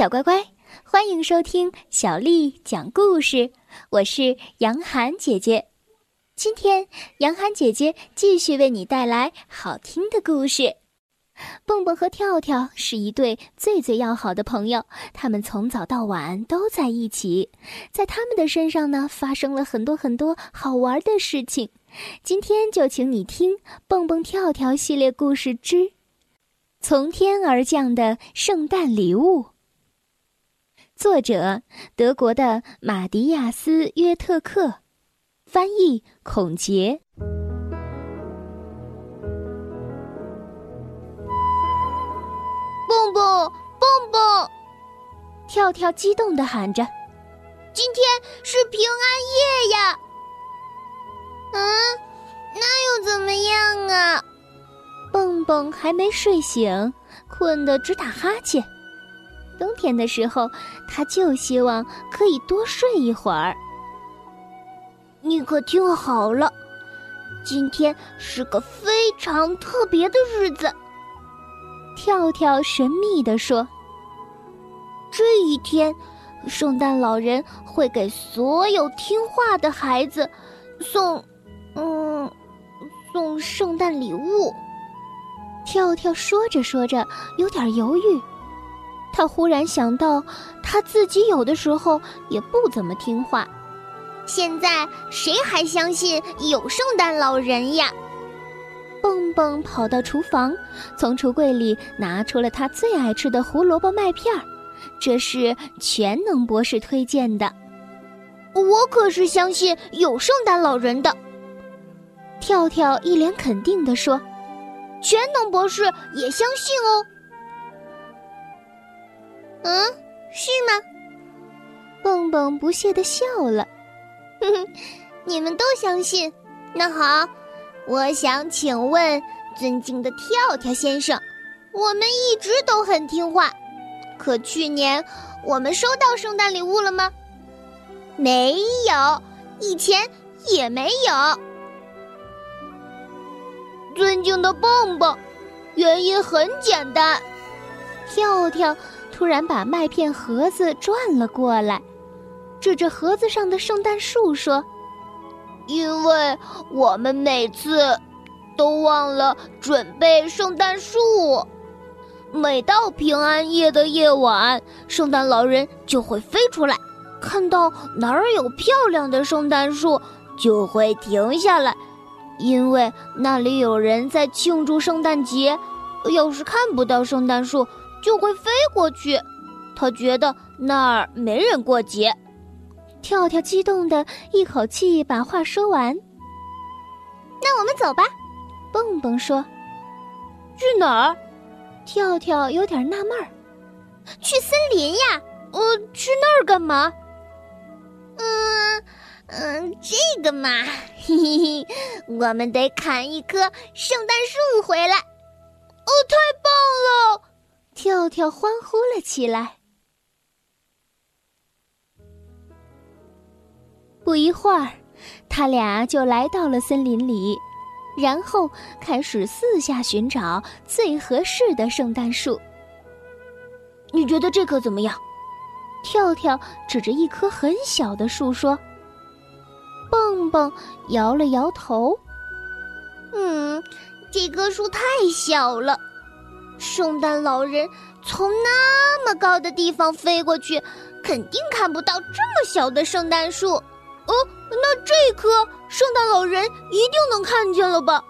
小乖乖，欢迎收听小丽讲故事。我是杨涵姐姐，今天杨涵姐姐继续为你带来好听的故事。蹦蹦和跳跳是一对最最要好的朋友，他们从早到晚都在一起，在他们的身上呢发生了很多很多好玩的事情。今天就请你听《蹦蹦跳跳》系列故事之《从天而降的圣诞礼物》。作者：德国的马迪亚斯·约特克，翻译：孔杰。蹦蹦蹦蹦，跳跳激动的喊着：“今天是平安夜呀！”嗯，那又怎么样啊？蹦蹦还没睡醒，困得直打哈欠。冬天的时候，他就希望可以多睡一会儿。你可听好了，今天是个非常特别的日子。跳跳神秘地说：“这一天，圣诞老人会给所有听话的孩子送，嗯，送圣诞礼物。”跳跳说着说着，有点犹豫。他忽然想到，他自己有的时候也不怎么听话。现在谁还相信有圣诞老人呀？蹦蹦跑到厨房，从橱柜里拿出了他最爱吃的胡萝卜麦片儿，这是全能博士推荐的。我可是相信有圣诞老人的。跳跳一脸肯定地说：“全能博士也相信哦。”嗯，是吗？蹦蹦不屑地笑了。哼哼，你们都相信？那好，我想请问尊敬的跳跳先生，我们一直都很听话，可去年我们收到圣诞礼物了吗？没有，以前也没有。尊敬的蹦蹦，原因很简单，跳跳。突然把麦片盒子转了过来，指着盒子上的圣诞树说：“因为我们每次都忘了准备圣诞树，每到平安夜的夜晚，圣诞老人就会飞出来，看到哪儿有漂亮的圣诞树，就会停下来，因为那里有人在庆祝圣诞节。要是看不到圣诞树，”就会飞过去，他觉得那儿没人过节。跳跳激动的一口气把话说完。那我们走吧，蹦蹦说。去哪儿？跳跳有点纳闷儿。去森林呀。呃，去那儿干嘛？嗯嗯，这个嘛，嘿嘿嘿，我们得砍一棵圣诞树回来。哦，太棒了！跳跳欢呼了起来。不一会儿，他俩就来到了森林里，然后开始四下寻找最合适的圣诞树。你觉得这棵怎么样？跳跳指着一棵很小的树说。蹦蹦摇了摇头。嗯，这棵树太小了。圣诞老人从那么高的地方飞过去，肯定看不到这么小的圣诞树。哦，那这棵圣诞老人一定能看见了吧？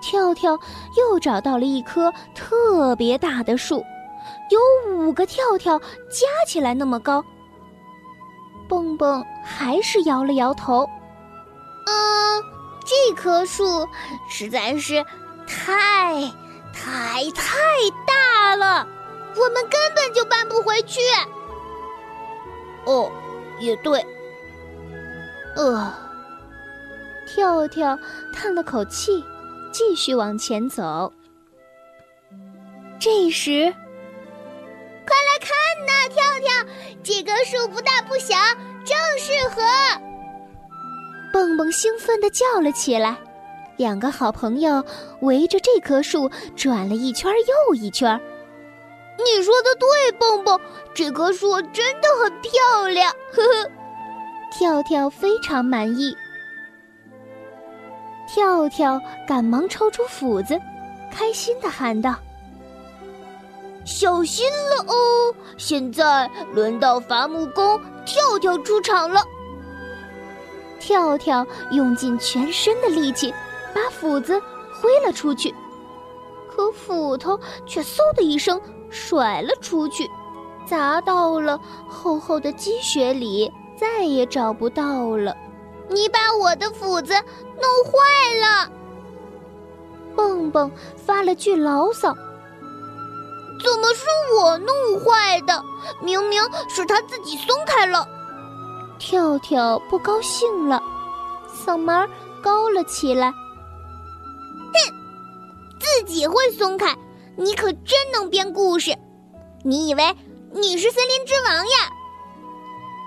跳跳又找到了一棵特别大的树，有五个跳跳加起来那么高。蹦蹦还是摇了摇头。嗯，这棵树实在是太……太太大了，我们根本就搬不回去。哦，也对。呃，跳跳叹了口气，继续往前走。这时，快来看呐，跳跳，这棵树不大不小，正适合。蹦蹦兴奋地叫了起来。两个好朋友围着这棵树转了一圈又一圈。你说的对，蹦蹦，这棵树真的很漂亮。呵呵，跳跳非常满意。跳跳赶忙抽出斧子，开心的喊道：“小心了哦！现在轮到伐木工跳跳出场了。”跳跳用尽全身的力气，把斧子挥了出去，可斧头却嗖的一声甩了出去，砸到了厚厚的积雪里，再也找不到了。你把我的斧子弄坏了！蹦蹦发了句牢骚：“怎么是我弄坏的？明明是他自己松开了。”跳跳不高兴了，嗓门高了起来：“，自己会松开？你可真能编故事！你以为你是森林之王呀？”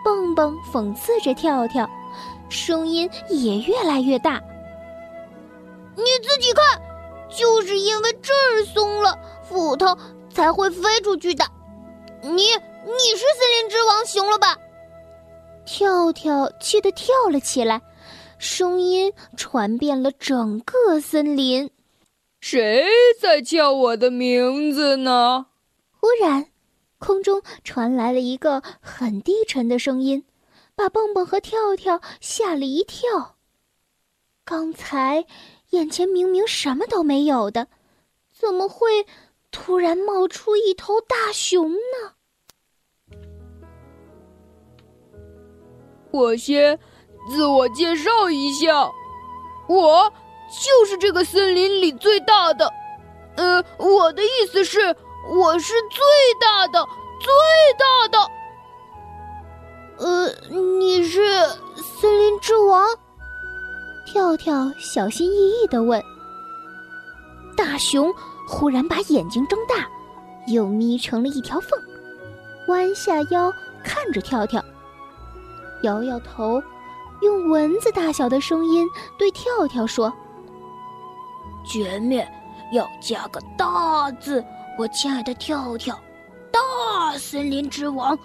蹦蹦讽刺着跳跳。声音也越来越大。你自己看，就是因为这儿松了，斧头才会飞出去的。你你是森林之王，行了吧？跳跳气得跳了起来，声音传遍了整个森林。谁在叫我的名字呢？忽然，空中传来了一个很低沉的声音。把蹦蹦和跳跳吓了一跳。刚才眼前明明什么都没有的，怎么会突然冒出一头大熊呢？我先自我介绍一下，我就是这个森林里最大的。呃，我的意思是，我是最大的，最大的。呃，你是森林之王？跳跳小心翼翼的问。大熊忽然把眼睛睁大，又眯成了一条缝，弯下腰看着跳跳，摇摇头，用蚊子大小的声音对跳跳说：“前面要加个大字，我亲爱的跳跳，大森林之王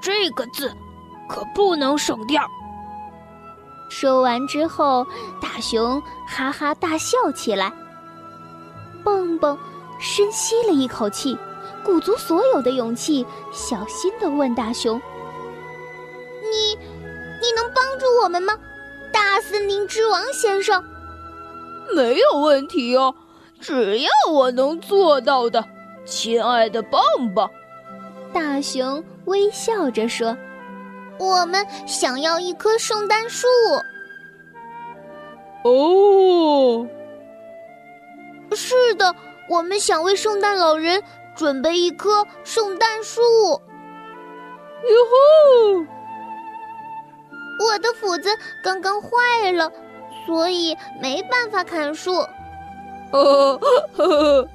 这个字。”可不能省掉。说完之后，大熊哈哈大笑起来。蹦蹦深吸了一口气，鼓足所有的勇气，小心的问大熊：“你，你能帮助我们吗，大森林之王先生？”“没有问题哦，只要我能做到的，亲爱的棒棒。”大熊微笑着说。我们想要一棵圣诞树。哦，是的，我们想为圣诞老人准备一棵圣诞树。哟吼！我的斧子刚刚坏了，所以没办法砍树。哦呵呵，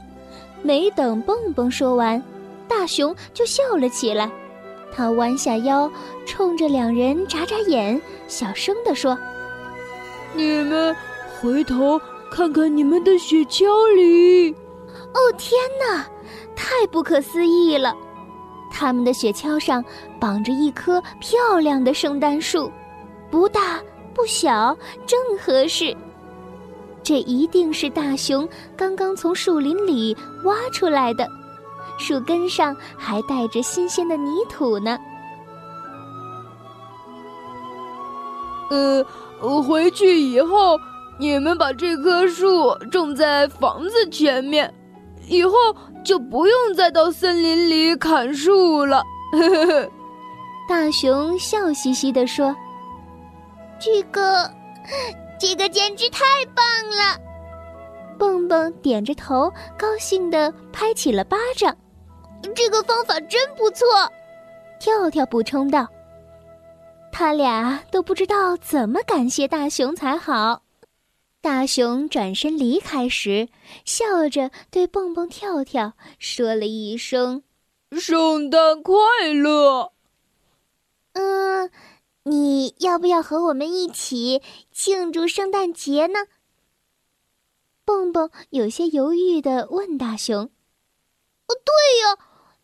没等蹦蹦说完，大熊就笑了起来。他弯下腰，冲着两人眨眨眼，小声地说：“你们回头看看你们的雪橇里。”哦，天哪，太不可思议了！他们的雪橇上绑着一棵漂亮的圣诞树，不大不小，正合适。这一定是大熊刚刚从树林里挖出来的。树根上还带着新鲜的泥土呢。呃，回去以后，你们把这棵树种在房子前面，以后就不用再到森林里砍树了。呵呵呵。大熊笑嘻嘻地说：“这个，这个简直太棒了！”蹦蹦点着头，高兴地拍起了巴掌。这个方法真不错，跳跳补充道。他俩都不知道怎么感谢大熊才好。大熊转身离开时，笑着对蹦蹦、跳跳说了一声：“圣诞快乐。”嗯，你要不要和我们一起庆祝圣诞节呢？蹦蹦有些犹豫的问大熊：“哦，对呀。”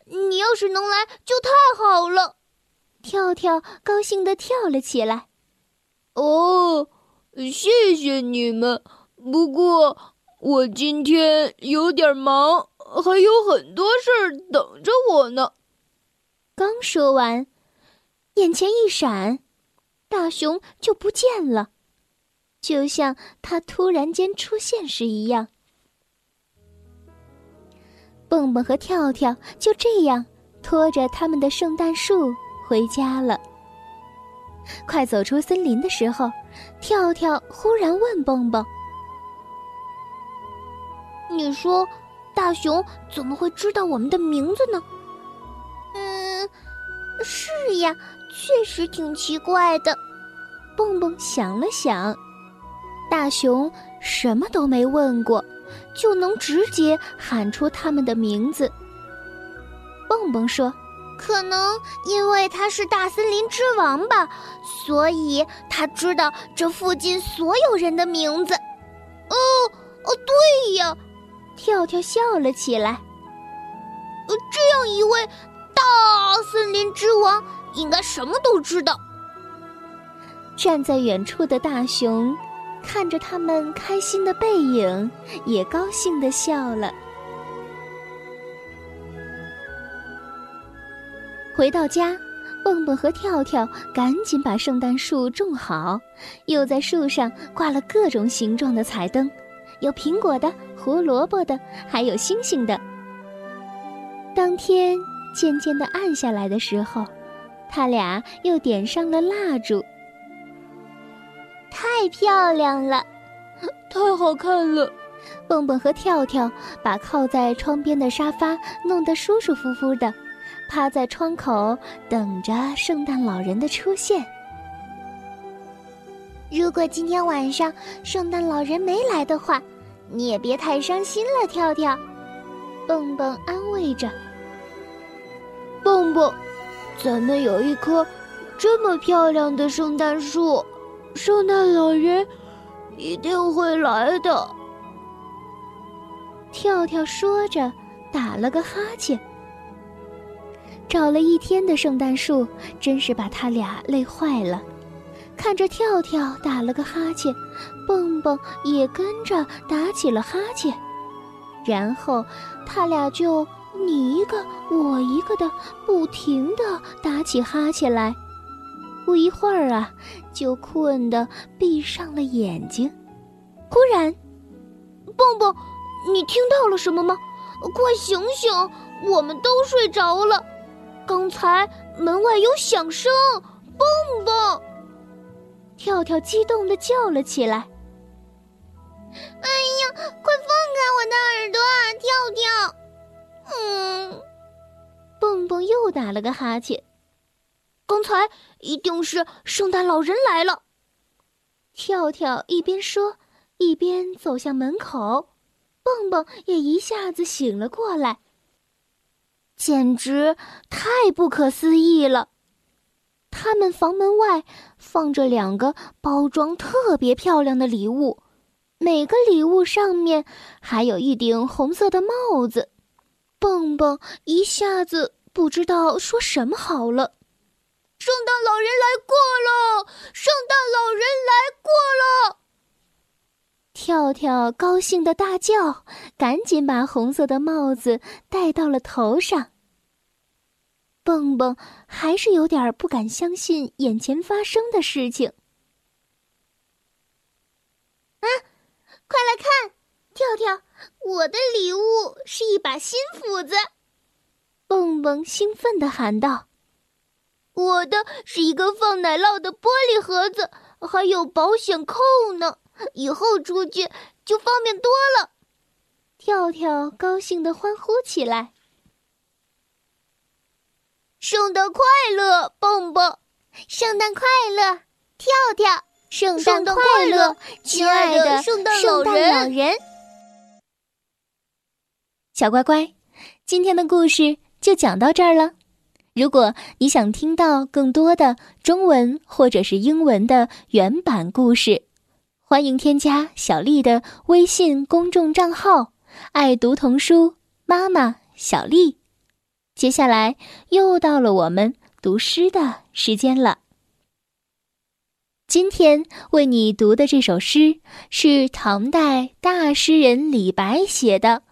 你要是能来，就太好了。跳跳高兴地跳了起来。哦，谢谢你们。不过我今天有点忙，还有很多事儿等着我呢。刚说完，眼前一闪，大熊就不见了，就像他突然间出现时一样。蹦蹦和跳跳就这样拖着他们的圣诞树回家了。快走出森林的时候，跳跳忽然问蹦蹦：“你说，大熊怎么会知道我们的名字呢？”“嗯，是呀，确实挺奇怪的。”蹦蹦想了想，大熊什么都没问过，就能直接喊出他们的名字。蹦蹦说。可能因为他是大森林之王吧，所以他知道这附近所有人的名字。哦哦，对呀，跳跳笑了起来。呃，这样一位大森林之王应该什么都知道。站在远处的大熊看着他们开心的背影，也高兴的笑了。回到家，蹦蹦和跳跳赶紧把圣诞树种好，又在树上挂了各种形状的彩灯，有苹果的、胡萝卜的，还有星星的。当天渐渐的暗下来的时候，他俩又点上了蜡烛。太漂亮了，太好看了！蹦蹦和跳跳把靠在窗边的沙发弄得舒舒服服的。趴在窗口等着圣诞老人的出现。如果今天晚上圣诞老人没来的话，你也别太伤心了，跳跳。蹦蹦安慰着。蹦蹦，咱们有一棵这么漂亮的圣诞树，圣诞老人一定会来的。跳跳说着，打了个哈欠。找了一天的圣诞树，真是把他俩累坏了。看着跳跳打了个哈欠，蹦蹦也跟着打起了哈欠，然后他俩就你一个我一个的不停的打起哈欠来。不一会儿啊，就困得闭上了眼睛。忽然，蹦蹦，你听到了什么吗？快醒醒，我们都睡着了。刚才门外有响声，蹦蹦、跳跳激动的叫了起来。哎呀，快放开我的耳朵，跳跳！嗯，蹦蹦又打了个哈欠。刚才一定是圣诞老人来了。跳跳一边说，一边走向门口。蹦蹦也一下子醒了过来。简直太不可思议了！他们房门外放着两个包装特别漂亮的礼物，每个礼物上面还有一顶红色的帽子。蹦蹦一下子不知道说什么好了。圣诞老人来过了！圣诞老人来过了！跳跳高兴的大叫，赶紧把红色的帽子戴到了头上。蹦蹦还是有点不敢相信眼前发生的事情。啊，快来看，跳跳，我的礼物是一把新斧子！蹦蹦兴奋地喊道：“我的是一个放奶酪的玻璃盒子，还有保险扣呢，以后出去就方便多了！”跳跳高兴地欢呼起来。圣诞快乐，蹦蹦！圣诞快乐，跳跳！圣诞快乐，亲爱的圣诞老人！小乖乖，今天的故事就讲到这儿了。如果你想听到更多的中文或者是英文的原版故事，欢迎添加小丽的微信公众账号“爱读童书妈妈小丽”。接下来又到了我们读诗的时间了。今天为你读的这首诗是唐代大诗人李白写的《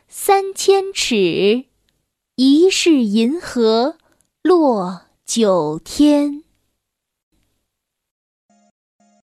三千尺，疑是银河落九天。